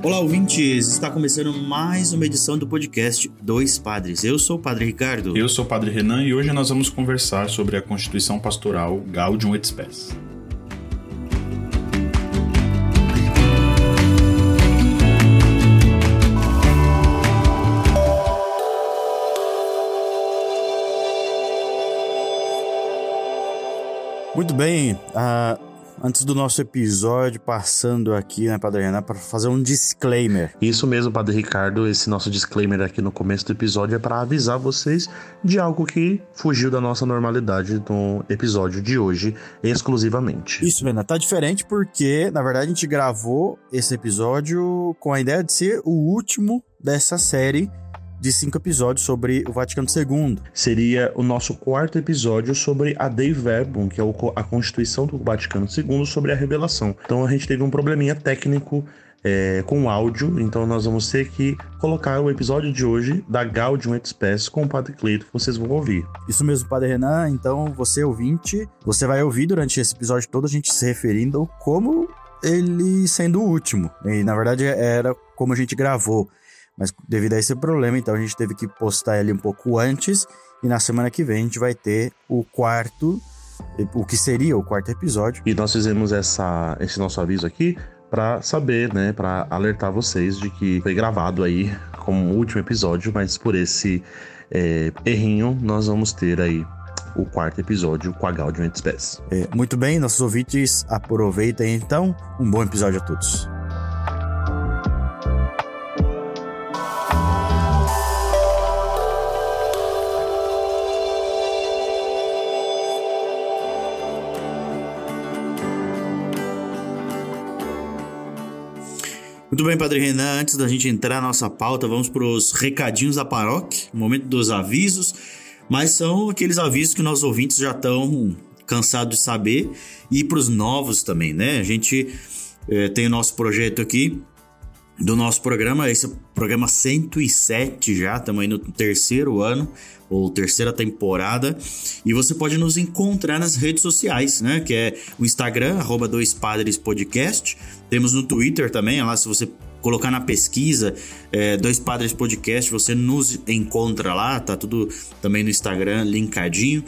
Olá, ouvintes! Está começando mais uma edição do podcast Dois Padres. Eu sou o Padre Ricardo. Eu sou o Padre Renan e hoje nós vamos conversar sobre a Constituição Pastoral Gaudium et Spes. Muito bem, uh, antes do nosso episódio, passando aqui, né, Padre Renan, para fazer um disclaimer. Isso mesmo, Padre Ricardo. Esse nosso disclaimer aqui no começo do episódio é para avisar vocês de algo que fugiu da nossa normalidade no episódio de hoje, exclusivamente. Isso, Renan, tá diferente porque, na verdade, a gente gravou esse episódio com a ideia de ser o último dessa série de cinco episódios sobre o Vaticano II. Seria o nosso quarto episódio sobre a Dei Verbum, que é a Constituição do Vaticano II sobre a revelação. Então a gente teve um probleminha técnico é, com áudio, então nós vamos ter que colocar o episódio de hoje da Gaudium et Spes com o Padre Cleito, vocês vão ouvir. Isso mesmo, Padre Renan, então você ouvinte, você vai ouvir durante esse episódio todo a gente se referindo como ele sendo o último, e na verdade era como a gente gravou. Mas devido a esse problema, então a gente teve que postar ele um pouco antes. E na semana que vem a gente vai ter o quarto, o que seria o quarto episódio. E nós fizemos essa, esse nosso aviso aqui para saber, né, para alertar vocês de que foi gravado aí como último episódio, mas por esse é, errinho nós vamos ter aí o quarto episódio com a Gaudium Spes. É, muito bem, nossos ouvintes, aproveitem então. Um bom episódio a todos. Muito bem, Padre Renan, antes da gente entrar na nossa pauta, vamos para os recadinhos da paróquia, momento dos avisos, mas são aqueles avisos que nossos ouvintes já estão cansados de saber e para os novos também, né? A gente é, tem o nosso projeto aqui do nosso programa, esse é o programa 107 já, estamos aí no terceiro ano, ou terceira temporada, e você pode nos encontrar nas redes sociais, né, que é o Instagram, arroba Dois Padres Podcast, temos no Twitter também, lá se você colocar na pesquisa é, Dois Padres Podcast, você nos encontra lá, tá tudo também no Instagram, linkadinho.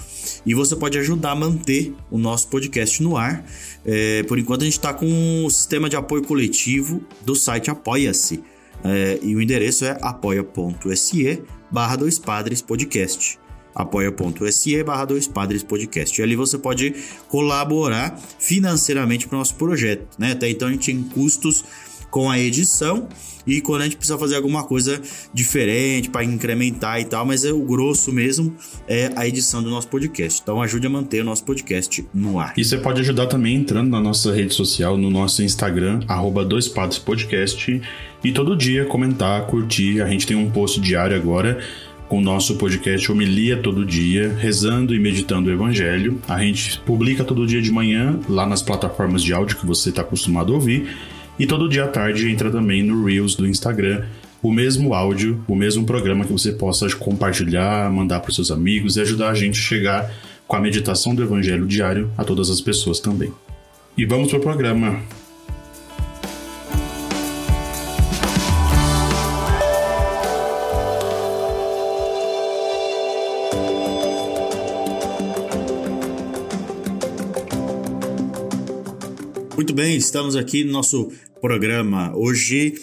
E você pode ajudar a manter o nosso podcast no ar. É, por enquanto a gente está com o sistema de apoio coletivo do site Apoia-se. É, e o endereço é apoia.se barra Dois Padres Podcast apoia.se barra dois padres podcast. E ali você pode colaborar financeiramente para o nosso projeto. Né? Até então a gente tem custos com a edição e quando a gente precisa fazer alguma coisa diferente para incrementar e tal, mas é o grosso mesmo é a edição do nosso podcast. Então ajude a manter o nosso podcast no ar. E você pode ajudar também entrando na nossa rede social, no nosso Instagram, arroba dois padres podcast e todo dia comentar, curtir. A gente tem um post diário agora com o nosso podcast Homilia Todo Dia, rezando e meditando o Evangelho. A gente publica todo dia de manhã lá nas plataformas de áudio que você está acostumado a ouvir. E todo dia à tarde entra também no Reels do Instagram o mesmo áudio, o mesmo programa que você possa compartilhar, mandar para seus amigos e ajudar a gente a chegar com a meditação do Evangelho diário a todas as pessoas também. E vamos para o programa. Muito bem, estamos aqui no nosso programa. Hoje,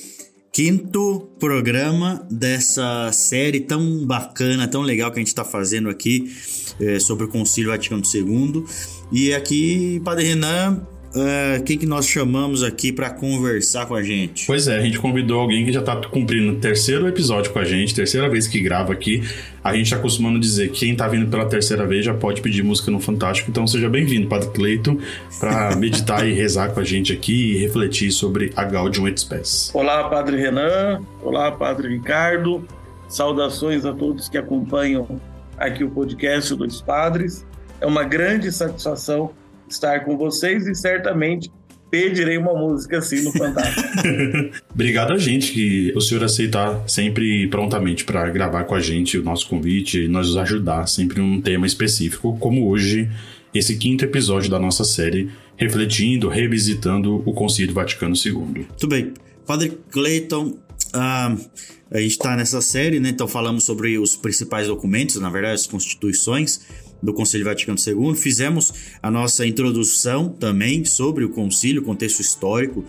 quinto programa dessa série tão bacana, tão legal que a gente está fazendo aqui é, sobre o Concílio Vaticano II. E aqui, Padre Renan, uh, quem que nós chamamos aqui para conversar com a gente? Pois é, a gente convidou alguém que já está cumprindo o terceiro episódio com a gente, terceira vez que grava aqui. A gente está acostumando dizer que quem está vindo pela terceira vez já pode pedir música no Fantástico. Então seja bem-vindo, Padre Cleito, para meditar e rezar com a gente aqui e refletir sobre a Gaudium et Spes. Olá, Padre Renan. Olá, Padre Ricardo. Saudações a todos que acompanham aqui o podcast dos Padres. É uma grande satisfação estar com vocês e certamente pedirei uma música assim no Fantástico. Obrigado a gente que o senhor aceitar sempre prontamente para gravar com a gente o nosso convite e nos ajudar sempre um tema específico, como hoje esse quinto episódio da nossa série, refletindo, revisitando o Concílio Vaticano II. Muito bem. Padre Clayton, uh, a gente está nessa série, né? Então falamos sobre os principais documentos, na verdade, as constituições do Concílio Vaticano II. Fizemos a nossa introdução também sobre o concílio, contexto histórico.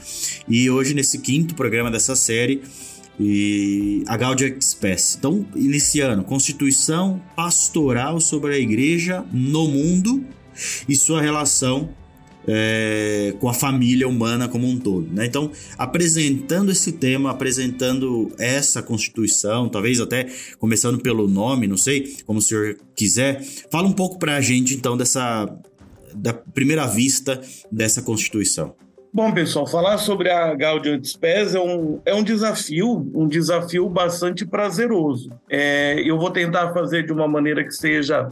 E hoje, nesse quinto programa dessa série, e a Gaudium Spes. Então, iniciando, Constituição Pastoral sobre a Igreja no Mundo e sua relação é, com a família humana como um todo. Né? Então, apresentando esse tema, apresentando essa Constituição, talvez até começando pelo nome, não sei, como o senhor quiser, fala um pouco para a gente então dessa da primeira vista dessa Constituição. Bom, pessoal, falar sobre a Gaudium et Spes é um, é um desafio, um desafio bastante prazeroso. É, eu vou tentar fazer de uma maneira que seja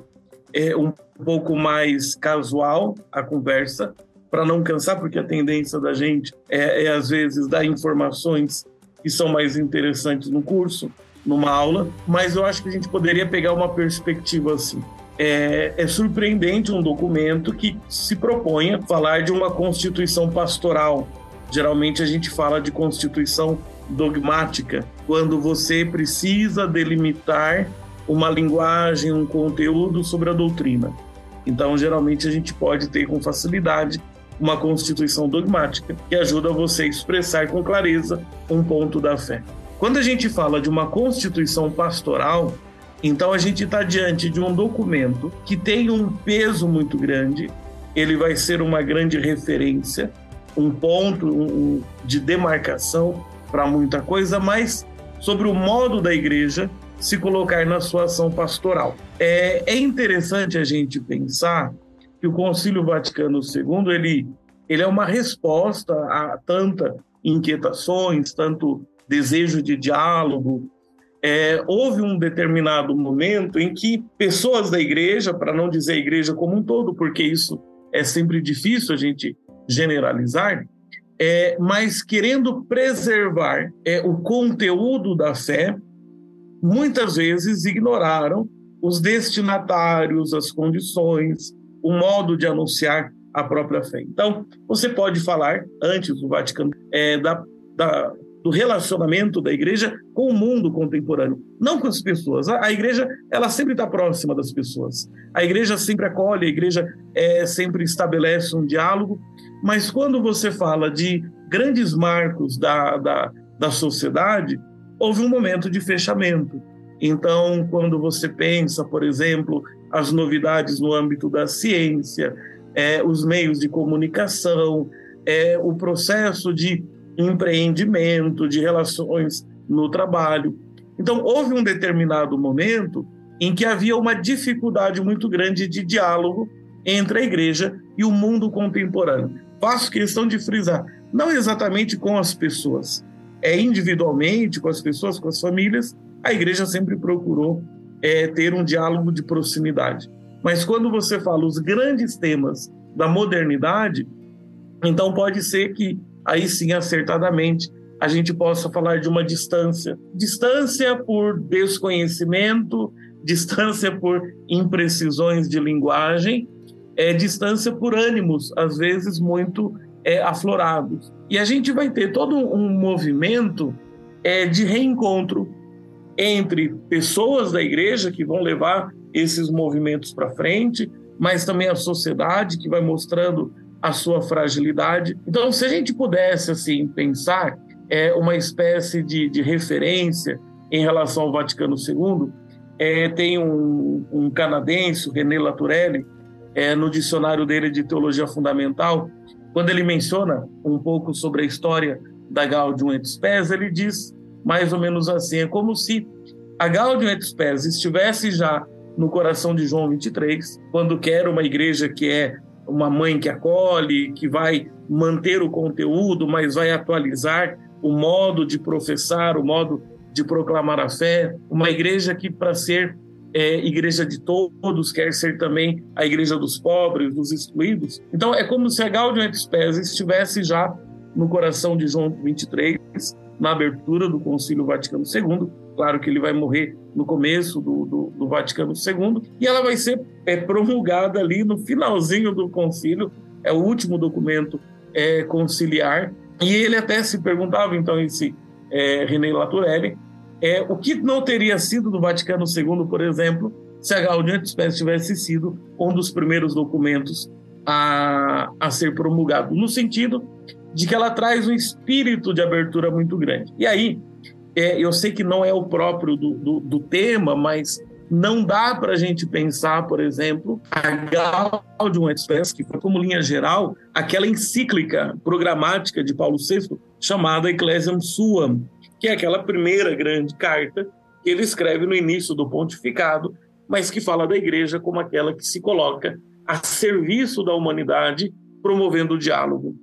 é, um pouco mais casual a conversa, para não cansar, porque a tendência da gente é, é, às vezes, dar informações que são mais interessantes no curso, numa aula, mas eu acho que a gente poderia pegar uma perspectiva assim. É, é, surpreendente um documento que se propõe a falar de uma constituição pastoral. Geralmente a gente fala de constituição dogmática, quando você precisa delimitar uma linguagem, um conteúdo sobre a doutrina. Então, geralmente a gente pode ter com facilidade uma constituição dogmática que ajuda você a expressar com clareza um ponto da fé. Quando a gente fala de uma constituição pastoral, então a gente está diante de um documento que tem um peso muito grande, ele vai ser uma grande referência, um ponto de demarcação para muita coisa, mas sobre o modo da igreja se colocar na sua ação pastoral. É, é interessante a gente pensar que o Concílio Vaticano II ele, ele é uma resposta a tanta inquietações, tanto desejo de diálogo. É, houve um determinado momento em que pessoas da igreja, para não dizer a igreja como um todo, porque isso é sempre difícil a gente generalizar, é, mas querendo preservar é, o conteúdo da fé, muitas vezes ignoraram os destinatários, as condições, o modo de anunciar a própria fé. Então, você pode falar, antes do Vaticano, é, da, da, do relacionamento da igreja com o mundo contemporâneo, não com as pessoas. A, a igreja, ela sempre está próxima das pessoas. A igreja sempre acolhe, a igreja é, sempre estabelece um diálogo, mas quando você fala de grandes marcos da, da, da sociedade, houve um momento de fechamento. Então, quando você pensa, por exemplo, as novidades no âmbito da ciência, é, os meios de comunicação, é, o processo de empreendimento, de relações no trabalho. Então, houve um determinado momento em que havia uma dificuldade muito grande de diálogo entre a igreja e o mundo contemporâneo. Faço questão de frisar, não exatamente com as pessoas, é individualmente, com as pessoas, com as famílias, a igreja sempre procurou é, ter um diálogo de proximidade. Mas quando você fala os grandes temas da modernidade, então pode ser que aí sim, acertadamente, a gente possa falar de uma distância. Distância por desconhecimento, distância por imprecisões de linguagem, é distância por ânimos, às vezes muito é, aflorados. E a gente vai ter todo um movimento é, de reencontro entre pessoas da igreja que vão levar esses movimentos para frente, mas também a sociedade que vai mostrando a sua fragilidade. Então, se a gente pudesse assim pensar é uma espécie de, de referência em relação ao Vaticano II, é, tem um, um canadense, René Laturelli, é, no dicionário dele de teologia fundamental, quando ele menciona um pouco sobre a história da Gaudium et Spes, ele diz mais ou menos assim: é como se a Gaudium et Spes estivesse já no coração de João 23, quando quer uma igreja que é uma mãe que acolhe, que vai manter o conteúdo, mas vai atualizar o modo de professar, o modo de proclamar a fé, uma igreja que, para ser é, igreja de todos, quer ser também a igreja dos pobres, dos excluídos. Então, é como se a Gaudium et Spes estivesse já no coração de João 23, na abertura do Concílio Vaticano II. Claro que ele vai morrer no começo do, do, do Vaticano II, e ela vai ser é, promulgada ali no finalzinho do concílio, é o último documento é, conciliar. E ele até se perguntava, então, esse é, René Laturelli, é, o que não teria sido do Vaticano II, por exemplo, se a Gaudium Spes tivesse sido um dos primeiros documentos a, a ser promulgado, no sentido de que ela traz um espírito de abertura muito grande. E aí, é, eu sei que não é o próprio do, do, do tema, mas não dá para a gente pensar, por exemplo, a Gaudium et Spes, que foi como linha geral aquela encíclica programática de Paulo VI chamada Ecclesiam Suam, que é aquela primeira grande carta que ele escreve no início do pontificado, mas que fala da igreja como aquela que se coloca a serviço da humanidade, promovendo o diálogo.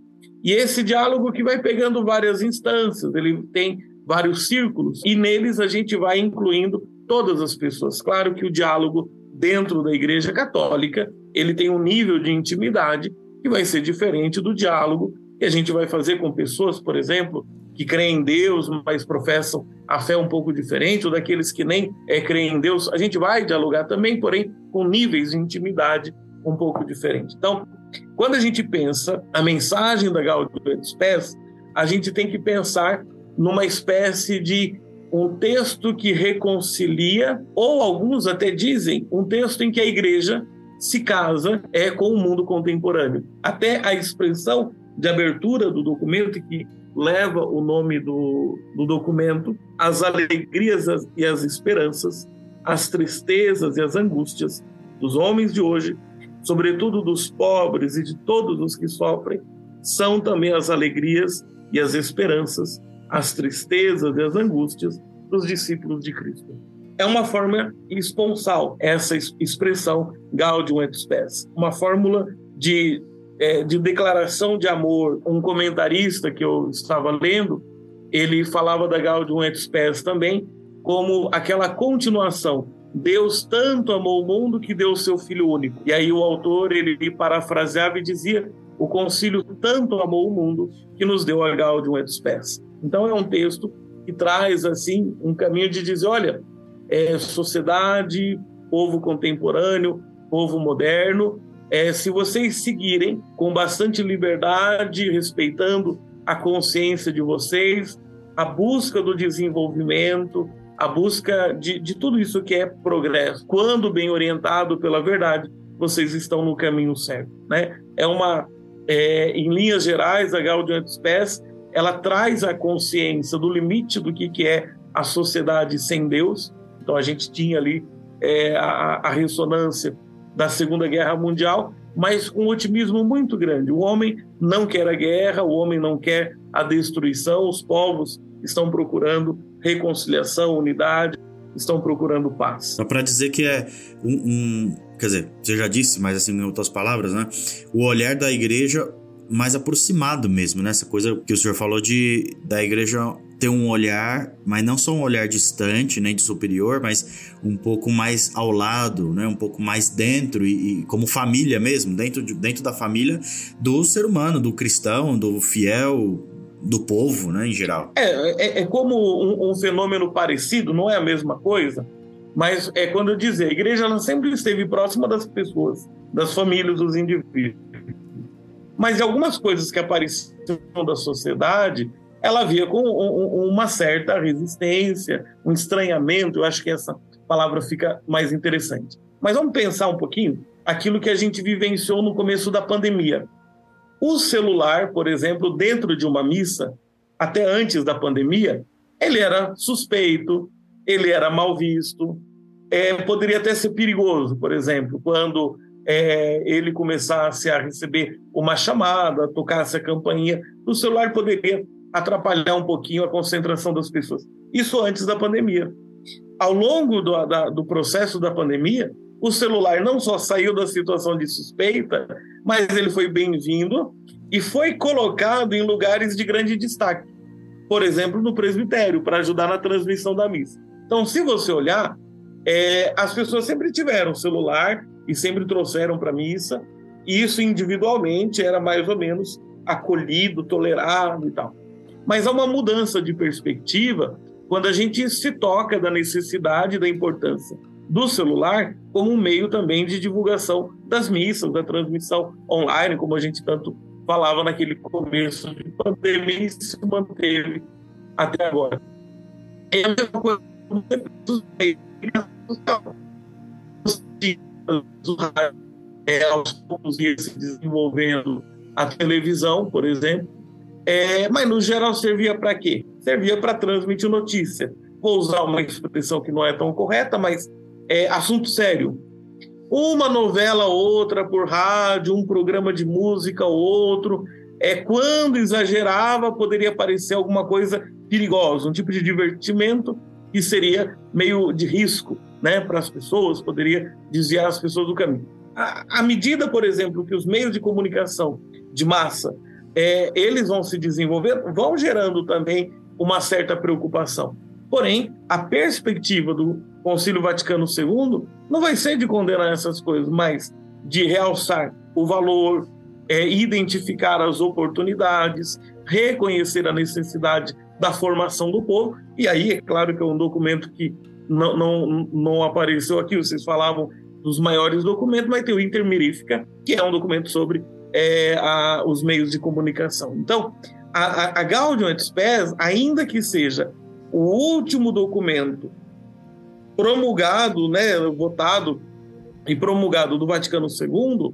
E esse diálogo que vai pegando várias instâncias, ele tem vários círculos, e neles a gente vai incluindo todas as pessoas. Claro que o diálogo dentro da Igreja Católica, ele tem um nível de intimidade que vai ser diferente do diálogo que a gente vai fazer com pessoas, por exemplo, que creem em Deus, mas professam a fé um pouco diferente, ou daqueles que nem é, creem em Deus, a gente vai dialogar também, porém, com níveis de intimidade um pouco diferentes. Então, quando a gente pensa a mensagem da Gaudium et Spes, a gente tem que pensar numa espécie de um texto que reconcilia, ou alguns até dizem, um texto em que a igreja se casa é com o mundo contemporâneo. Até a expressão de abertura do documento que leva o nome do, do documento, as alegrias e as esperanças, as tristezas e as angústias dos homens de hoje, sobretudo dos pobres e de todos os que sofrem, são também as alegrias e as esperanças, as tristezas e as angústias dos discípulos de Cristo. É uma forma esponsal essa expressão Gaudium et Spes, uma fórmula de é, de declaração de amor, um comentarista que eu estava lendo, ele falava da Gaudium et Spes também como aquela continuação. Deus tanto amou o mundo que deu o seu Filho único. E aí o autor, ele parafraseava e dizia, o concílio tanto amou o mundo que nos deu a Gaudium et Spes. Então é um texto que traz, assim, um caminho de dizer, olha, é sociedade, povo contemporâneo, povo moderno, é, se vocês seguirem com bastante liberdade, respeitando a consciência de vocês, a busca do desenvolvimento, a busca de, de tudo isso que é progresso, quando bem orientado pela verdade, vocês estão no caminho certo. Né? É uma, é, em linhas gerais, a Gaudium et Spes, ela traz a consciência do limite do que, que é a sociedade sem Deus. Então a gente tinha ali é, a, a ressonância da Segunda Guerra Mundial, mas com um otimismo muito grande. O homem não quer a guerra, o homem não quer a destruição, os povos estão procurando reconciliação, unidade, estão procurando paz. Só para dizer que é um, um, Quer dizer, você já disse, mas assim, em outras palavras, né? O olhar da igreja mais aproximado mesmo, né? Essa coisa que o senhor falou de da igreja ter um olhar, mas não só um olhar distante, nem de superior, mas um pouco mais ao lado, né? Um pouco mais dentro e, e como família mesmo, dentro, de, dentro da família do ser humano, do cristão, do fiel, do povo, né, em geral. É, é, é como um, um, fenômeno parecido, não é a mesma coisa, mas é quando eu dizer, a igreja ela sempre esteve próxima das pessoas, das famílias, dos indivíduos. Mas algumas coisas que apareciam da sociedade, ela via com uma certa resistência, um estranhamento. Eu acho que essa palavra fica mais interessante. Mas vamos pensar um pouquinho aquilo que a gente vivenciou no começo da pandemia. O celular, por exemplo, dentro de uma missa, até antes da pandemia, ele era suspeito, ele era mal visto, é, poderia até ser perigoso, por exemplo, quando é, ele começasse a receber uma chamada, tocasse a campainha, o celular poderia atrapalhar um pouquinho a concentração das pessoas. Isso antes da pandemia. Ao longo do, da, do processo da pandemia, o celular não só saiu da situação de suspeita, mas ele foi bem-vindo e foi colocado em lugares de grande destaque. por exemplo, no presbitério, para ajudar na transmissão da missa. Então, se você olhar, é, as pessoas sempre tiveram celular e sempre trouxeram para a missa, e isso individualmente era mais ou menos acolhido, tolerado e tal. Mas há uma mudança de perspectiva quando a gente se toca da necessidade da importância do celular como um meio também de divulgação das missas, da transmissão online, como a gente tanto falava naquele começo de pandemia e se manteve até agora. É a mesma coisa é, aos se desenvolvendo a televisão, por exemplo, é, mas no geral servia para quê? Servia para transmitir notícia. Vou usar uma expressão que não é tão correta, mas é assunto sério. Uma novela outra por rádio, um programa de música outro. É quando exagerava poderia parecer alguma coisa perigosa, um tipo de divertimento que seria meio de risco, né, para as pessoas, poderia desviar as pessoas do caminho. À medida, por exemplo, que os meios de comunicação de massa é, eles vão se desenvolver, vão gerando também uma certa preocupação. Porém, a perspectiva do Concílio Vaticano II não vai ser de condenar essas coisas, mas de realçar o valor, é, identificar as oportunidades, reconhecer a necessidade da formação do povo. E aí, é claro que é um documento que não, não, não apareceu aqui, vocês falavam dos maiores documentos, mas tem o Intermirífica, que é um documento sobre é, a, os meios de comunicação. Então, a, a Gaudium et Spes, ainda que seja o último documento promulgado, né, votado e promulgado do Vaticano II,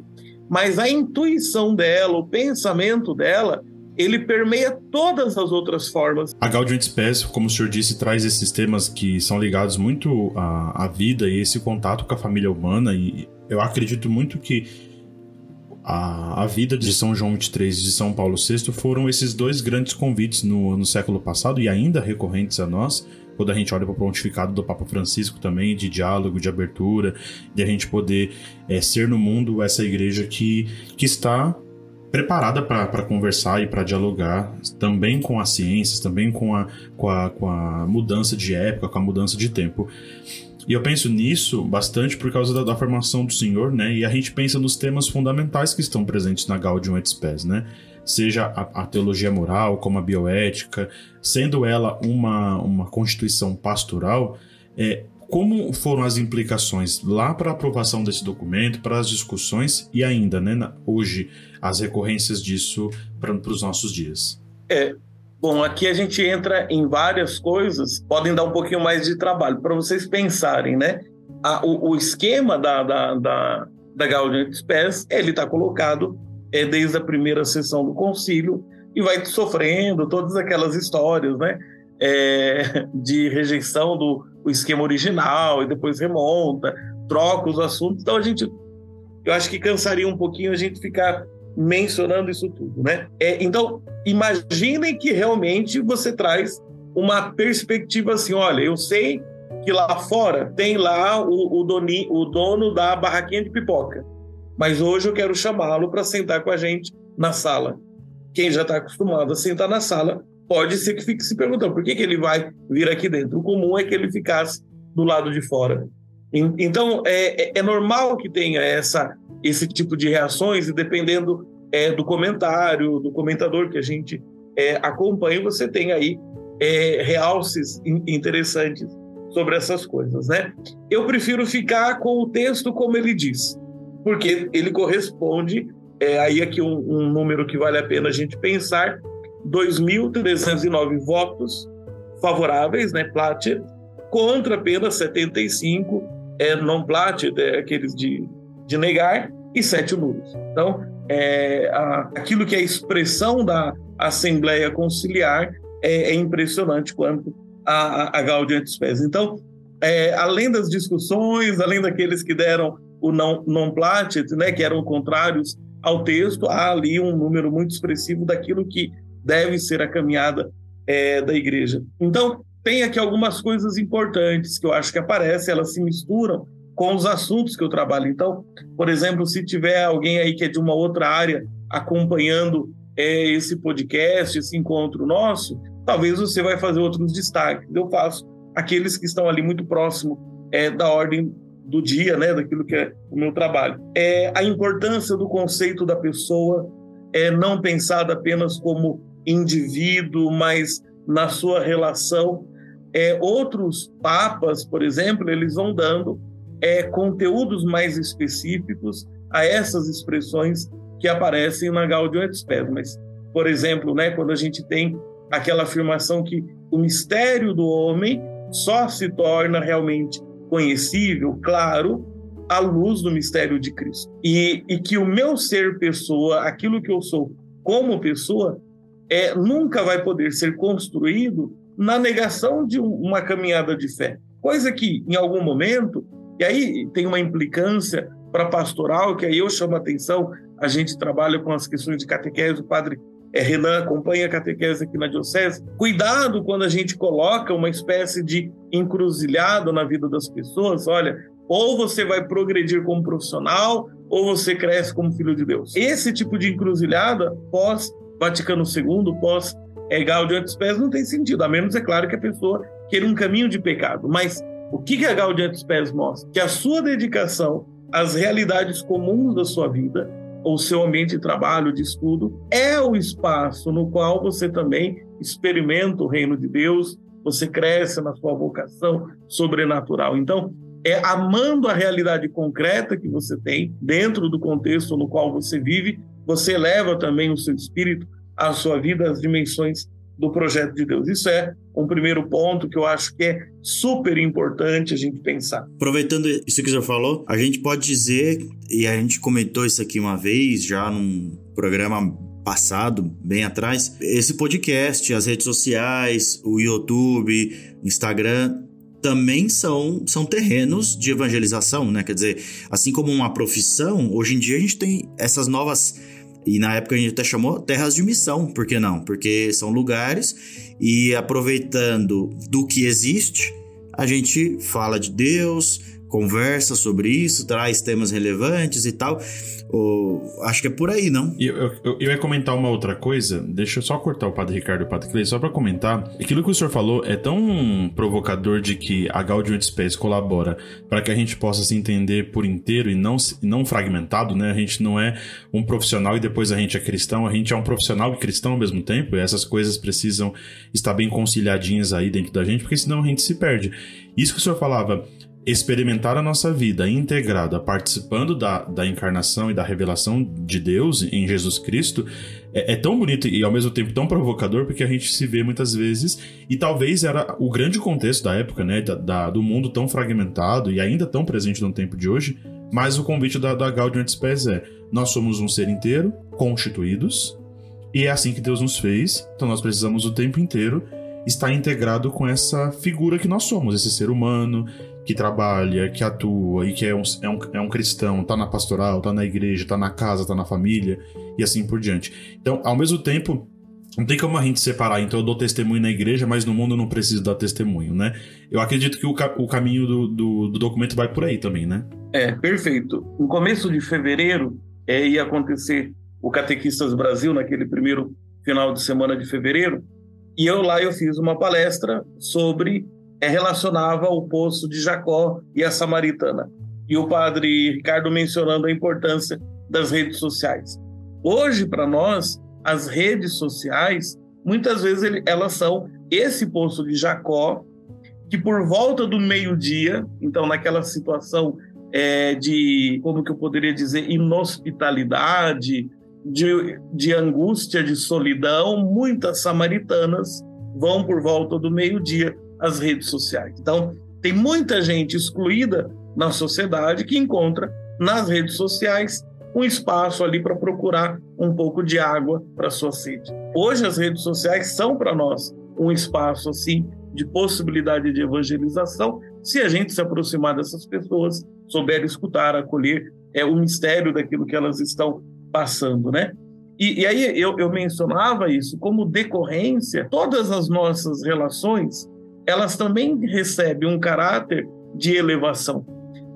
mas a intuição dela, o pensamento dela, ele permeia todas as outras formas. A Gaudium et Spes, como o senhor disse, traz esses temas que são ligados muito à, à vida e esse contato com a família humana e eu acredito muito que a, a vida de São João XXIII e de São Paulo VI foram esses dois grandes convites no, no século passado e ainda recorrentes a nós, quando a gente olha para o pontificado do Papa Francisco também, de diálogo, de abertura, de a gente poder é, ser no mundo essa igreja que, que está preparada para conversar e para dialogar também com as ciências, também com a, com, a, com a mudança de época, com a mudança de tempo. E eu penso nisso bastante por causa da, da, formação do senhor, né? E a gente pensa nos temas fundamentais que estão presentes na Gaudium et Spes, né? Seja a, a teologia moral, como a bioética, sendo ela uma, uma constituição pastoral, é, como foram as implicações lá para a aprovação desse documento, para as discussões e ainda, né, hoje, as recorrências disso para os nossos dias? É, Bom, aqui a gente entra em várias coisas, podem dar um pouquinho mais de trabalho, para vocês pensarem, né? A, o, o, esquema da, da, da, da Gaudium Spes, ele está colocado é, desde a primeira sessão do concílio e vai sofrendo todas aquelas histórias, né? É, de rejeição do esquema original e depois remonta, troca os assuntos. Então a gente, eu acho que cansaria um pouquinho a gente ficar mencionando isso tudo, né? É, então, imaginem que realmente você traz uma perspectiva assim, olha, eu sei que lá fora tem lá o, o, doni, o dono da barraquinha de pipoca, mas hoje eu quero chamá-lo para sentar com a gente na sala. Quem já está acostumado a sentar na sala pode ser que fique se perguntando por que, que ele vai vir aqui dentro. O comum é que ele ficasse do lado de fora. Então, é, é, é normal que tenha essa, esse tipo de reações, e dependendo é, do comentário, do comentador que a gente é, acompanha, você tem aí é, realces interessantes sobre essas coisas, né? Eu prefiro ficar com o texto como ele diz, porque ele corresponde, é, aí aqui um, um número que vale a pena a gente pensar, 2.309 votos favoráveis, né, Platter, contra apenas 75 é, não Platter, é, aqueles de, de negar, e sete nulos. Então, é, a, aquilo que é a expressão da Assembleia Conciliar é, é impressionante quanto a, a, a Gaudium. Então, é, além das discussões, além daqueles que deram o não, non placet, né, que eram contrários ao texto, há ali um número muito expressivo daquilo que deve ser a caminhada é, da igreja. Então, tem aqui algumas coisas importantes que eu acho que aparecem, elas se misturam com os assuntos que eu trabalho. Então, por exemplo, se tiver alguém aí que é de uma outra área acompanhando é, esse podcast, esse encontro nosso, talvez você vai fazer outros destaques. Eu faço aqueles que estão ali muito próximo é, da ordem do dia, né, daquilo que é o meu trabalho. É a importância do conceito da pessoa é não pensada apenas como indivíduo, mas na sua relação. É, outros papas, por exemplo, eles vão dando é, conteúdos mais específicos a essas expressões que aparecem na Gaudium et Spes. Mas, por exemplo, né, quando a gente tem aquela afirmação que o mistério do homem só se torna realmente conhecível, claro, à luz do mistério de Cristo. E, e que o meu ser pessoa, aquilo que eu sou como pessoa, é, nunca vai poder ser construído na negação de uma caminhada de fé. Coisa que, em algum momento, e aí tem uma implicância para pastoral, que aí eu chamo a atenção, a gente trabalha com as questões de catequese, o padre é, Renan acompanha a catequese aqui na Diocese. Cuidado quando a gente coloca uma espécie de encruzilhada na vida das pessoas. Olha, ou você vai progredir como profissional, ou você cresce como filho de Deus. Esse tipo de encruzilhada, pós Vaticano II, pós é, Gaudium et Spes, não tem sentido, a menos, é claro, que a pessoa queira um caminho de pecado. Mas o que, a Gaudium et Spes mostra? Que a sua dedicação às realidades comuns da sua vida ou seu ambiente de trabalho, de estudo, é o espaço no qual você também experimenta o reino de Deus, você cresce na sua vocação sobrenatural. Então, é amando a realidade concreta que você tem dentro do contexto no qual você vive, você eleva também o seu espírito, a sua vida às dimensões do projeto de Deus. Isso é um primeiro ponto que eu acho que é super importante a gente pensar. Aproveitando isso que você falou, a gente pode dizer, e a gente comentou isso aqui uma vez, já num programa passado, bem atrás, esse podcast, as redes sociais, o YouTube, Instagram, também são, são terrenos de evangelização, né? Quer dizer, assim como uma profissão, hoje em dia a gente tem essas novas e na época a gente até chamou terras de missão, por que não? Porque são lugares e aproveitando do que existe, a gente fala de Deus, conversa sobre isso, traz temas relevantes e tal. acho que é por aí, não? Eu, eu, eu, ia comentar uma outra coisa. Deixa eu só cortar o Padre Ricardo e o Padre Clay, só para comentar. Aquilo que o senhor falou é tão provocador de que a Gaudium et Spes colabora para que a gente possa se entender por inteiro e não, não fragmentado, né? A gente não é um profissional e depois a gente é cristão, a gente é um profissional e cristão ao mesmo tempo, e essas coisas precisam estar bem conciliadinhas aí dentro da gente, porque senão a gente se perde. Isso que o senhor falava, experimentar a nossa vida integrada, participando da, da encarnação e da revelação de Deus em Jesus Cristo, é, é, tão bonito e ao mesmo tempo tão provocador, porque a gente se vê muitas vezes, e talvez era o grande contexto da época, né, da, da do mundo tão fragmentado e ainda tão presente no tempo de hoje, mas o convite da, da Gaudium et Spes é: nós somos um ser inteiro, constituídos, e é assim que Deus nos fez, então nós precisamos o tempo inteiro estar integrado com essa figura que nós somos, esse ser humano, que trabalha, que atua e que é um, é um, é um cristão, tá na pastoral, tá na igreja, tá na casa, tá na família e assim por diante. Então, ao mesmo tempo, não tem como a gente separar, então eu dou testemunho na igreja, mas no mundo eu não preciso dar testemunho, né? Eu acredito que o, o caminho do, do, do, documento vai por aí também, né? É, perfeito. No começo de fevereiro é, ia acontecer o Catequistas Brasil, naquele primeiro final de semana de fevereiro, e eu lá eu fiz uma palestra sobre relacionava o poço de Jacó e a Samaritana. E o padre Ricardo mencionando a importância das redes sociais. Hoje, para nós, as redes sociais, muitas vezes elas são esse poço de Jacó, que por volta do meio-dia, então naquela situação é, de, como que eu poderia dizer, inhospitalidade, de, de angústia, de solidão, muitas samaritanas vão por volta do meio-dia as redes sociais. Então, tem muita gente excluída na sociedade que encontra nas redes sociais um espaço ali para procurar um pouco de água para sua sede. Hoje as redes sociais são para nós um espaço assim de possibilidade de evangelização, se a gente se aproximar dessas pessoas, souber escutar, acolher é o mistério daquilo que elas estão passando, né? E, e aí eu, eu mencionava isso como decorrência, todas as nossas relações elas também recebem um caráter de elevação.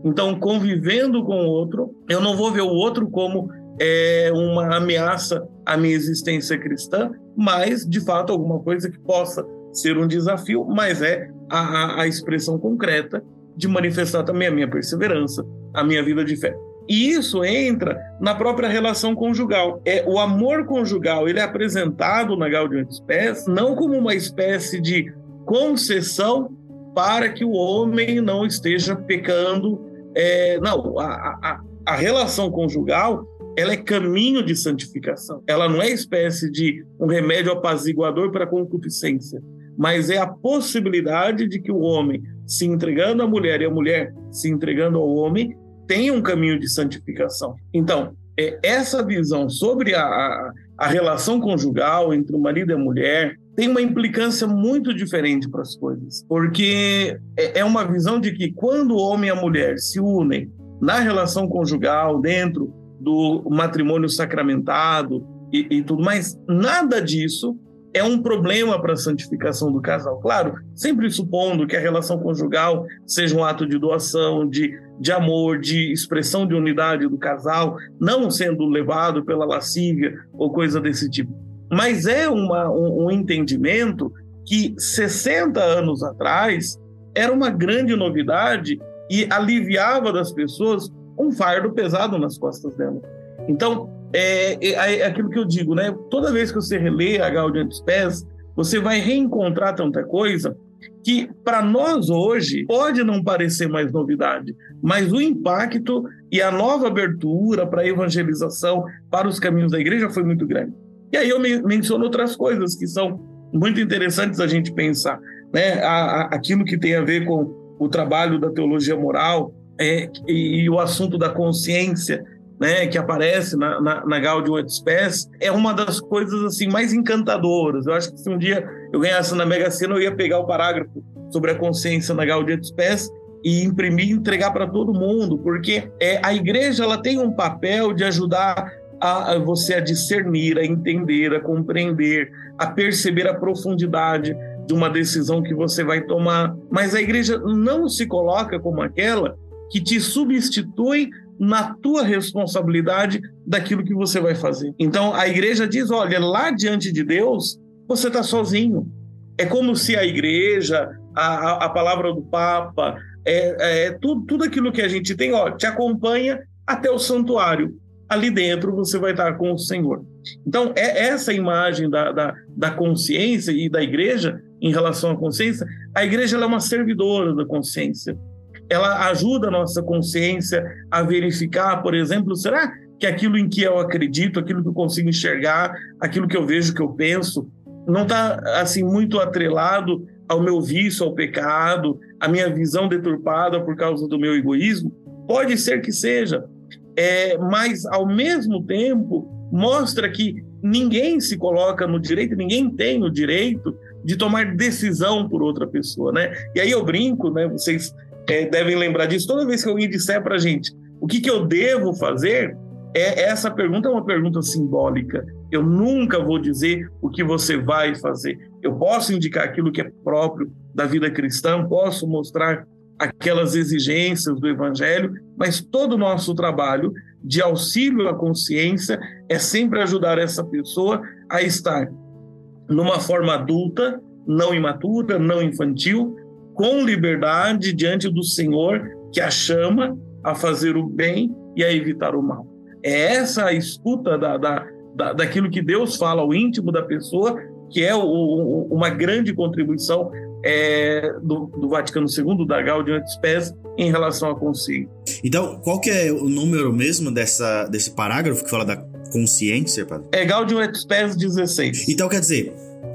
Então, convivendo com o outro, eu não vou ver o outro como é uma ameaça à minha existência cristã, mas de fato alguma coisa que possa ser um desafio, mas é a, a expressão concreta de manifestar também a minha perseverança, a minha vida de fé. E isso entra na própria relação conjugal. É o amor conjugal, ele é apresentado na Gaudium Spes não como uma espécie de concessão para que o homem não esteja pecando. É, não, a, a, a relação conjugal ela é caminho de santificação. Ela não é espécie de um remédio apaziguador para a concupiscência, mas é a possibilidade de que o homem, se entregando à mulher e a mulher se entregando ao homem, tenha um caminho de santificação. Então, é, essa visão sobre a, a, a relação conjugal entre o marido e a mulher tem uma implicância muito diferente para as coisas, porque é, é uma visão de que quando o homem e a mulher se unem na relação conjugal, dentro do matrimônio sacramentado e, e tudo mais, nada disso é um problema para a santificação do casal. Claro, sempre supondo que a relação conjugal seja um ato de doação, de, de amor, de expressão de unidade do casal, não sendo levado pela lascívia ou coisa desse tipo. Mas é uma, um, um entendimento que 60 anos atrás era uma grande novidade e aliviava das pessoas um fardo pesado nas costas dela. Então, é, é, é, aquilo que eu digo, né? Toda vez que você relê a Gaudium dos Pés, você vai reencontrar tanta coisa que para nós hoje pode não parecer mais novidade, mas o impacto e a nova abertura para a evangelização para os caminhos da igreja foi muito grande. E aí eu menciono outras coisas que são muito interessantes a gente pensar, né? Aquilo que tem a ver com o trabalho da teologia moral é, e, e o assunto da consciência né, que aparece na, na, na Gaudium et Spes, é uma das coisas assim mais encantadoras. Eu acho que se um dia eu ganhasse na Mega Sena, eu ia pegar o parágrafo sobre a consciência na Gaudium et Spes e imprimir e entregar para todo mundo, porque é, a igreja ela tem um papel de ajudar a, a você a discernir, a entender, a compreender, a perceber a profundidade de uma decisão que você vai tomar. Mas a igreja não se coloca como aquela que te substitui na tua responsabilidade daquilo que você vai fazer. Então a igreja diz: olha, lá diante de Deus, você está sozinho. É como se a igreja, a, a palavra do Papa, é, é, tudo, tudo aquilo que a gente tem, ó, te acompanha até o santuário. Ali dentro você vai estar com o Senhor. Então, é essa imagem da, da, da consciência e da igreja em relação à consciência. A igreja é uma servidora da consciência ela ajuda a nossa consciência a verificar, por exemplo, será que aquilo em que eu acredito, aquilo que eu consigo enxergar, aquilo que eu vejo, que eu penso, não está assim muito atrelado ao meu vício, ao pecado, à minha visão deturpada por causa do meu egoísmo? Pode ser que seja, é, mas ao mesmo tempo mostra que ninguém se coloca no direito, ninguém tem o direito de tomar decisão por outra pessoa, né? E aí eu brinco, né? Vocês é, devem lembrar disso. Toda vez que alguém disser para gente o que, que eu devo fazer, é, essa pergunta é uma pergunta simbólica. Eu nunca vou dizer o que você vai fazer. Eu posso indicar aquilo que é próprio da vida cristã, posso mostrar aquelas exigências do evangelho, mas todo o nosso trabalho de auxílio à consciência é sempre ajudar essa pessoa a estar numa forma adulta, não imatura, não infantil, com liberdade diante do Senhor que a chama a fazer o bem e a evitar o mal. É essa a escuta da, da, da, daquilo que Deus fala ao íntimo da pessoa, que é o, uma grande contribuição é, do, do, Vaticano II, da Gaudium et Spes, em relação à consciência. Então, qual que é o número mesmo dessa, desse parágrafo que fala da consciência, padre? É Gaudium et Spes 16. Então, quer dizer,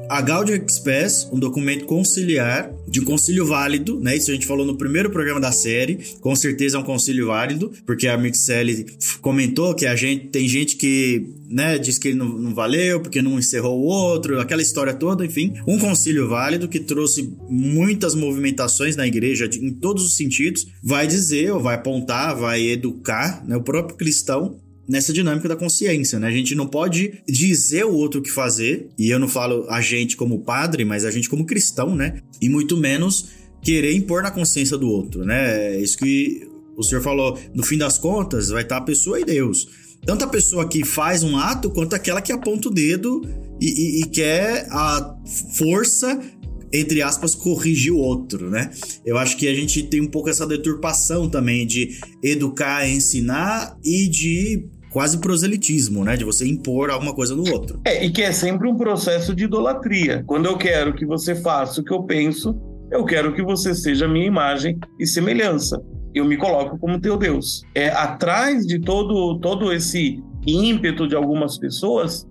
a Gaudium Express, um documento conciliar de um concílio válido, né? Isso a gente falou no primeiro programa da série. Com certeza é um concílio válido, porque a Mircelli comentou que a gente tem gente que, né, diz que ele não, não valeu porque não encerrou o outro, aquela história toda, enfim. Um concílio válido que trouxe muitas movimentações na igreja em todos os sentidos, vai dizer ou vai apontar, vai educar, né, o próprio cristão nessa dinâmica da consciência, né? A gente não pode dizer o outro o que fazer, e eu não falo a gente como padre, mas a gente como cristão, né? E muito menos querer impor na consciência do outro, né? É isso que o senhor falou, no fim das contas, vai estar a pessoa e Deus. tanto a pessoa que faz um ato quanto aquela que aponta o dedo e, e, e quer a força entre aspas, corrigir o outro, né? Eu acho que a gente tem um pouco essa deturpação também de educar, ensinar e de quase proselitismo, né? De você impor alguma coisa no outro. É, e que é sempre um processo de idolatria. Quando eu quero que você faça o que eu penso, eu quero que você seja minha imagem e semelhança. Eu me coloco como teu Deus. É atrás de todo todo esse ímpeto de algumas pessoas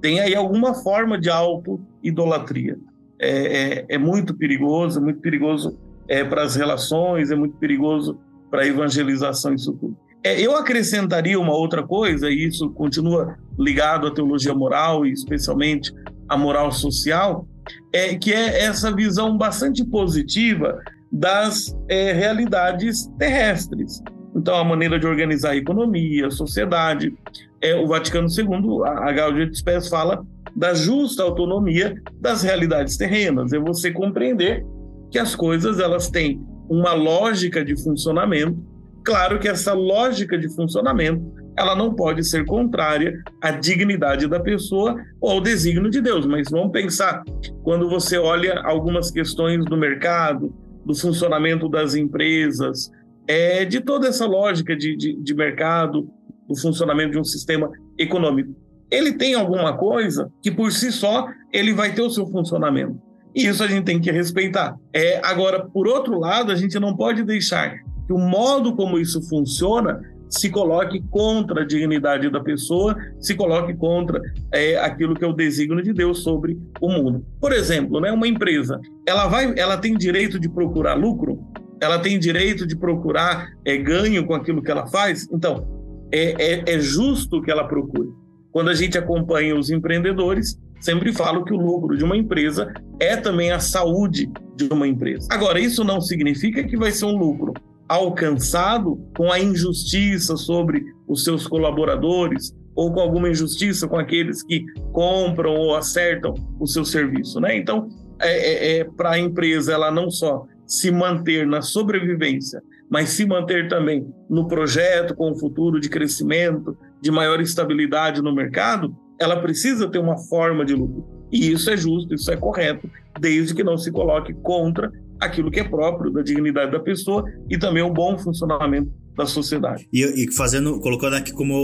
tem aí alguma forma de auto-idolatria é, é, é muito perigoso, é muito perigoso é, para as relações, é muito perigoso para a evangelização, isso tudo. É, eu acrescentaria uma outra coisa, e isso continua ligado à teologia moral, e especialmente à moral social, é, que é essa visão bastante positiva das é, realidades terrestres. Então, a maneira de organizar a economia, a sociedade. É, o Vaticano II, a, a Gaudium et Spes fala da justa autonomia das realidades terrenas. É você compreender que as coisas elas têm uma lógica de funcionamento. Claro que essa lógica de funcionamento ela não pode ser contrária à dignidade da pessoa ou ao desígnio de Deus. Mas vamos pensar quando você olha algumas questões do mercado, do funcionamento das empresas, é, de toda essa lógica de, de, de mercado, do funcionamento de um sistema econômico ele tem alguma coisa que por si só ele vai ter o seu funcionamento. E isso a gente tem que respeitar. É, agora, por outro lado, a gente não pode deixar que o modo como isso funciona se coloque contra a dignidade da pessoa, se coloque contra é, aquilo que é o desígnio de Deus sobre o mundo. Por exemplo, né, uma empresa, ela vai, ela tem direito de procurar lucro, ela tem direito de procurar é, ganho com aquilo que ela faz. Então, é, é, é justo que ela procure. Quando a gente acompanha os empreendedores, sempre falo que o lucro de uma empresa é também a saúde de uma empresa. Agora, isso não significa que vai ser um lucro alcançado com a injustiça sobre os seus colaboradores ou com alguma injustiça com aqueles que compram ou acertam o seu serviço, né? Então, é, é, é para a empresa ela não só se manter na sobrevivência, mas se manter também no projeto com o futuro de crescimento, de maior estabilidade no mercado, ela precisa ter uma forma de lucro. E isso é justo, isso é correto, desde que não se coloque contra aquilo que é próprio da dignidade da pessoa e também o bom funcionamento da sociedade. E, e, fazendo, colocando aqui como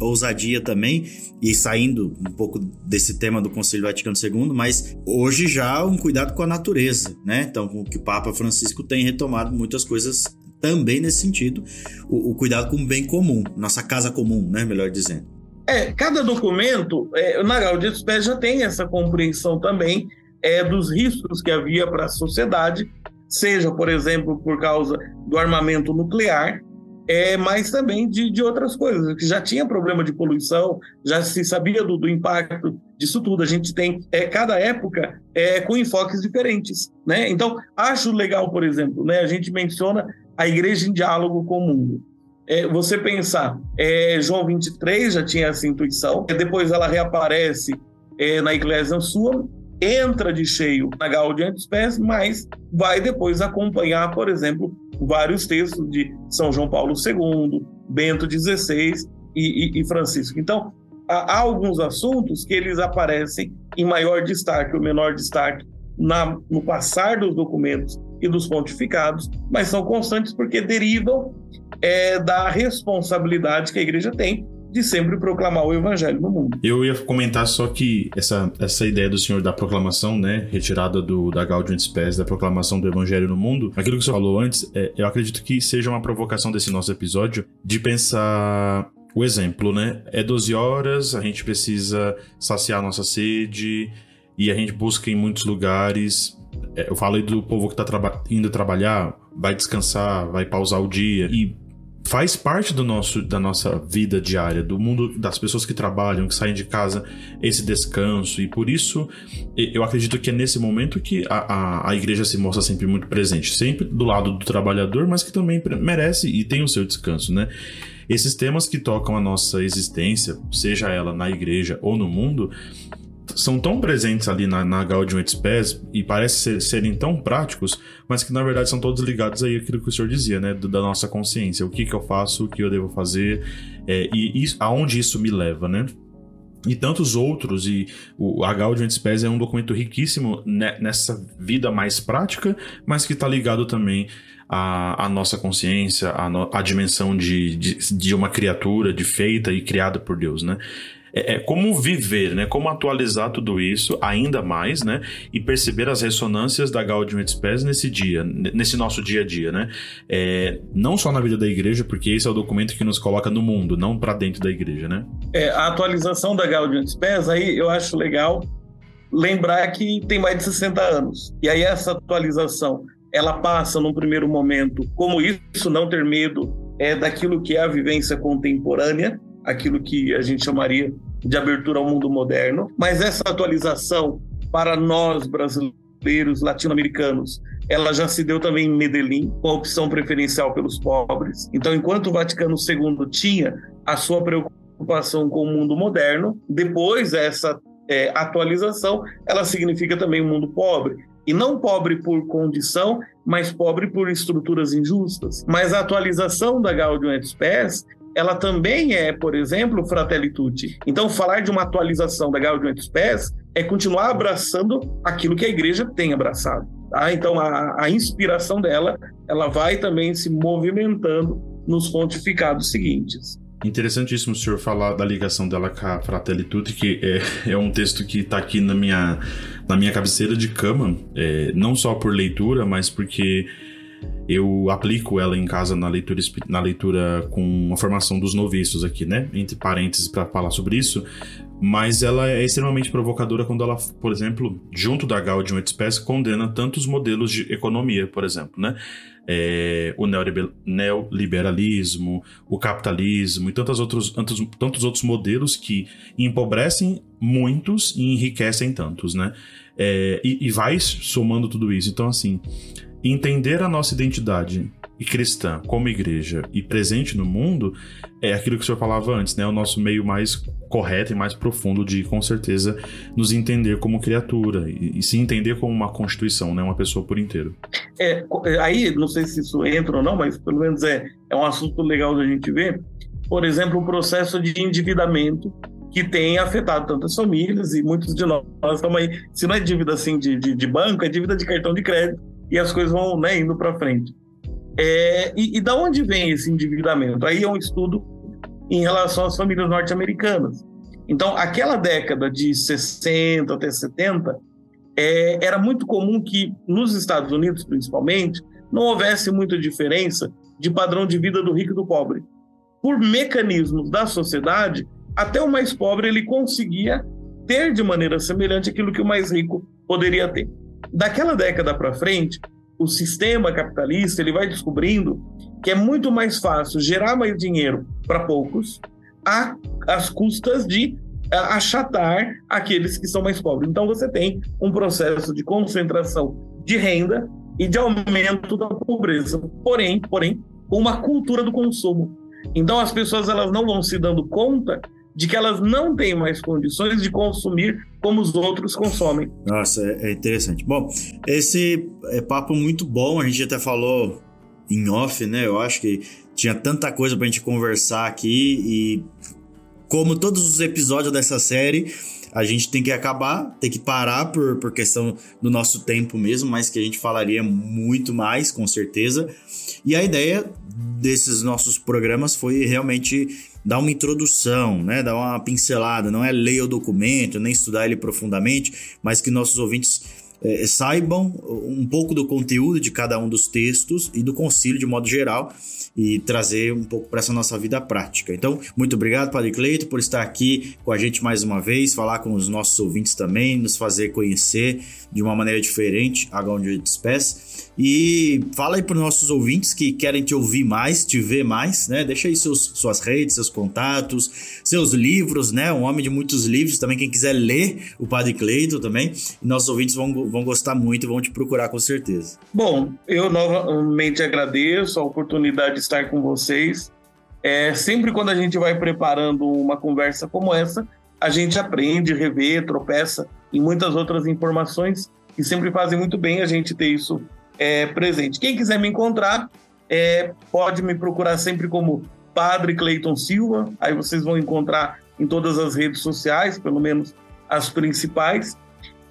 ousadia também, e saindo um pouco desse tema do Conselho Vaticano II, mas hoje já um cuidado com a natureza, né? Então, o que o Papa Francisco tem retomado muitas coisas também nesse sentido, o, o cuidado com o bem comum, nossa casa comum, né? Melhor dizendo. É, cada documento, é, na Gaudium já tem essa compreensão também é, dos riscos que havia para a sociedade, seja, por exemplo, por causa do armamento nuclear, é, mas também de, de outras coisas, que já tinha problema de poluição, já se sabia do, do impacto disso tudo. A gente tem é, cada época é, com enfoques diferentes. Né? Então, acho legal, por exemplo, né, a gente menciona a igreja em diálogo com o mundo. É, você pensar, é, João 23 já tinha essa intuição, depois ela reaparece é, na Igreja Sua, entra de cheio na Gaudium Spes, mas vai depois acompanhar, por exemplo, vários textos de São João Paulo II, Bento XVI e, e, e Francisco. Então, há, há, alguns assuntos que eles aparecem em maior destaque ou menor destaque na, no passar dos documentos e dos pontificados, mas são constantes porque derivam é, da responsabilidade que a igreja tem de sempre proclamar o evangelho no mundo. Eu ia comentar só que essa, essa ideia do senhor da proclamação, né, retirada do, da Gaudium et Spes, da proclamação do evangelho no mundo, aquilo que você falou antes, é, eu acredito que seja uma provocação desse nosso episódio de pensar o exemplo, né? É 12 horas, a gente precisa saciar nossa sede e a gente busca em muitos lugares é, eu falei do povo que tá traba indo trabalhar, vai descansar, vai pausar o dia. E faz parte do nosso, da nossa vida diária, do mundo das pessoas que trabalham, que saem de casa, esse descanso. E por isso eu acredito que é nesse momento que a, a, a igreja se mostra sempre muito presente, sempre do lado do trabalhador, mas que também merece e tem o seu descanso, né? Esses temas que tocam a nossa existência, seja ela na igreja ou no mundo, são tão presentes ali na, na Gaudium et Spes e parece ser, serem tão práticos, mas que na verdade são todos ligados aí àquilo que o senhor dizia, né? Da nossa consciência. O que que eu faço, o que eu devo fazer é, e aonde isso me leva, né? e tantos outros, e o a Gaudium et Spes é um documento riquíssimo nessa vida mais prática, mas que está ligado também à, à, nossa consciência, à, no, à dimensão de, de, de, uma criatura, de feita e criada por Deus, né? É, é, como viver, né? Como atualizar tudo isso ainda mais, né? E perceber as ressonâncias da Gaudium et Spes nesse dia, nesse nosso dia a dia, né? É, não só na vida da igreja, porque esse é o documento que nos coloca no mundo, não para dentro da igreja, né? É, a atualização da Gaudium et Spes, aí eu acho legal lembrar que tem mais de 60 anos. E aí essa atualização, ela passa num primeiro momento, como isso, não ter medo é daquilo que é a vivência contemporânea, aquilo que a gente chamaria de abertura ao mundo moderno, mas essa atualização para nós brasileiros, latino-americanos, ela já se deu também em Medellín, com a opção preferencial pelos pobres. Então, enquanto o Vaticano II tinha a sua preocupação com o mundo moderno, depois essa é, atualização, ela significa também o um mundo pobre. E não pobre por condição, mas pobre por estruturas injustas. Mas a atualização da Gaudium et Spes ela também é, por exemplo, Fratelli Tutti. Então, falar de uma atualização da Gaudium et Spes é continuar abraçando aquilo que a igreja tem abraçado. Tá? Então, a, a inspiração dela, ela vai também se movimentando nos pontificados seguintes. Interessantíssimo o senhor falar da ligação dela com a Fratelli Tutti, que é, é um texto que está aqui na minha, na minha cabeceira de cama, é, não só por leitura, mas porque eu aplico ela em casa na leitura, na leitura com a formação dos noviços aqui, né? Entre parênteses para falar sobre isso. Mas ela é extremamente provocadora quando ela, por exemplo, junto da Gaudium et Spes, condena tantos modelos de economia, por exemplo, né? É, o neoliberalismo, o capitalismo e tantos outros, tantos, tantos outros modelos que empobrecem muitos e enriquecem tantos, né? É, e, e vai somando tudo isso. Então, assim, entender a nossa identidade cristã como igreja e presente no mundo é aquilo que o senhor falava antes, né? O nosso meio mais correto e mais profundo de, com certeza, nos entender como criatura e, e se entender como uma constituição, né? Uma pessoa por inteiro. É, aí, não sei se isso entra ou não, mas pelo menos é, é um assunto legal da gente ver. Por exemplo, o processo de endividamento que tem afetado tantas famílias e muitos de nós estamos aí. Se não é dívida assim de, de, de banco, é dívida de cartão de crédito e as coisas vão né, indo para frente. É, e, e da onde vem esse endividamento? Aí é um estudo em relação às famílias norte-americanas. Então, aquela década de 60 até 70, é, era muito comum que, nos Estados Unidos principalmente, não houvesse muita diferença de padrão de vida do rico e do pobre. Por mecanismos da sociedade, até o mais pobre ele conseguia ter de maneira semelhante aquilo que o mais rico poderia ter. Daquela década para frente, o sistema capitalista ele vai descobrindo que é muito mais fácil gerar mais dinheiro para poucos às custas de achatar aqueles que são mais pobres. Então você tem um processo de concentração de renda e de aumento da pobreza. Porém, porém, com uma cultura do consumo. Então as pessoas elas não vão se dando conta de que elas não têm mais condições de consumir como os outros consomem. Nossa, é, é interessante. Bom, esse é papo muito bom, a gente até falou em off, né? Eu acho que tinha tanta coisa pra gente conversar aqui e como todos os episódios dessa série, a gente tem que acabar, tem que parar por, por questão do nosso tempo mesmo, mas que a gente falaria muito mais, com certeza. E a ideia desses nossos programas foi realmente dar uma introdução, né, dar uma pincelada, não é ler o documento, nem estudar ele profundamente, mas que nossos ouvintes é, saibam um pouco do conteúdo de cada um dos textos e do concílio de modo geral e trazer um pouco para essa nossa vida prática. Então, muito obrigado, Padre Cleito, por estar aqui com a gente mais uma vez, falar com os nossos ouvintes também, nos fazer conhecer de uma maneira diferente a Gaudium et Spes. E fala aí para os nossos ouvintes que querem te ouvir mais, te ver mais, né? Deixa aí seus, suas redes, seus contatos, seus livros, né? Um homem de muitos livros também, quem quiser ler o Padre Cleito também. Nossos ouvintes vão, vão gostar muito e vão te procurar com certeza. Bom, eu novamente agradeço a oportunidade de estar com vocês. É, sempre quando a gente vai preparando uma conversa como essa, a gente aprende, revê, tropeça em muitas outras informações que sempre fazem muito bem a gente ter isso é, presente. Quem quiser me encontrar, é, pode me procurar sempre como Padre Cleiton Silva, aí vocês vão encontrar em todas as redes sociais, pelo menos as principais.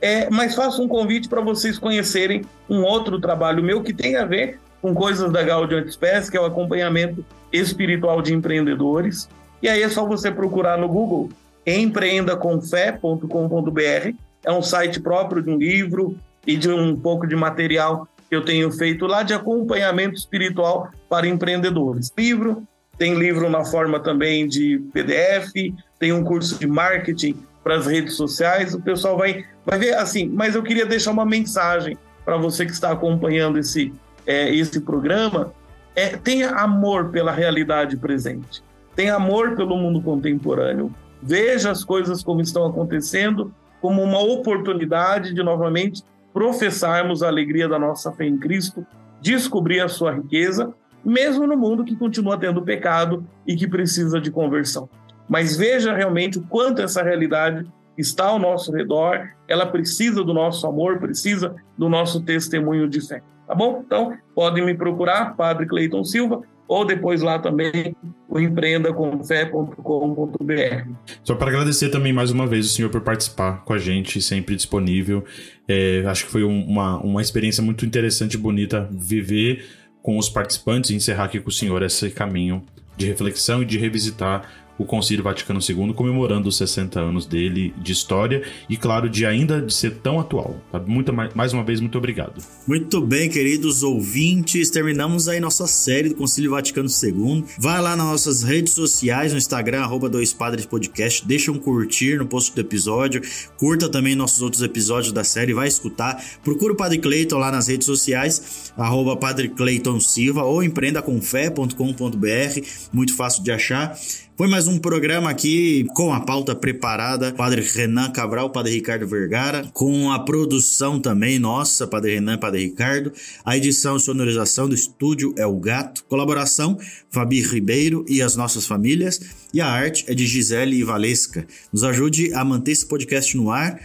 É, mas faço um convite para vocês conhecerem um outro trabalho meu que tem a ver com coisas da Gaudium Express, que é o acompanhamento espiritual de empreendedores. E aí é só você procurar no Google empreendacomfé.com.br. É um site próprio de um livro e de um pouco de material que eu tenho feito lá de acompanhamento espiritual para empreendedores. Livro, tem livro na forma também de PDF, tem um curso de marketing para as redes sociais. O pessoal vai, vai ver assim, mas eu queria deixar uma mensagem para você que está acompanhando esse, é, esse programa. É, tenha amor pela realidade presente, tenha amor pelo mundo contemporâneo. Veja as coisas como estão acontecendo como uma oportunidade de novamente professarmos a alegria da nossa fé em Cristo, descobrir a sua riqueza, mesmo no mundo que continua tendo pecado e que precisa de conversão mas veja realmente o quanto essa realidade está ao nosso redor, ela precisa do nosso amor, precisa do nosso testemunho de fé. Tá bom? Então, podem me procurar, Padre Cleiton Silva, ou depois lá também o empreendacomfé.com.br. Só para agradecer também mais uma vez o senhor por participar com a gente, sempre disponível. É, acho que foi uma, uma experiência muito interessante e bonita viver com os participantes e encerrar aqui com o senhor esse caminho de reflexão e de revisitar o Concílio Vaticano II comemorando os 60 anos dele de história e, claro, de ainda de ser tão atual. Muito, mais uma vez, muito obrigado. Muito bem, queridos ouvintes, terminamos aí nossa série do Concílio Vaticano II. Vai lá nas nossas redes sociais, no Instagram, arroba Dois Padres Podcast, deixa um curtir no post do episódio, curta também nossos outros episódios da série, vai escutar. Procura o Padre Cleiton lá nas redes sociais, arroba Padre Cleiton Silva ou empreendacomfé.com.br, muito fácil de achar. Foi mais um programa aqui com a pauta preparada, Padre Renan Cabral, Padre Ricardo Vergara, com a produção também nossa, Padre Renan, Padre Ricardo, a edição e sonorização do estúdio é o Gato, colaboração Fabi Ribeiro e as nossas famílias, e a arte é de Gisele e Valesca. Nos ajude a manter esse podcast no ar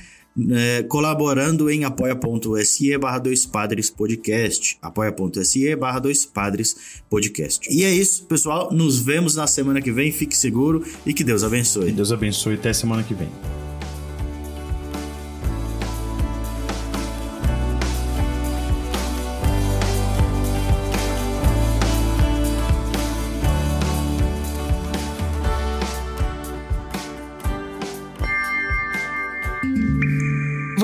é, colaborando em apoia.se barra dois padres podcast. apoia.se barra dois padres podcast. E é isso, pessoal. Nos vemos na semana que vem. Fique seguro e que Deus abençoe. Deus abençoe. Até semana que vem.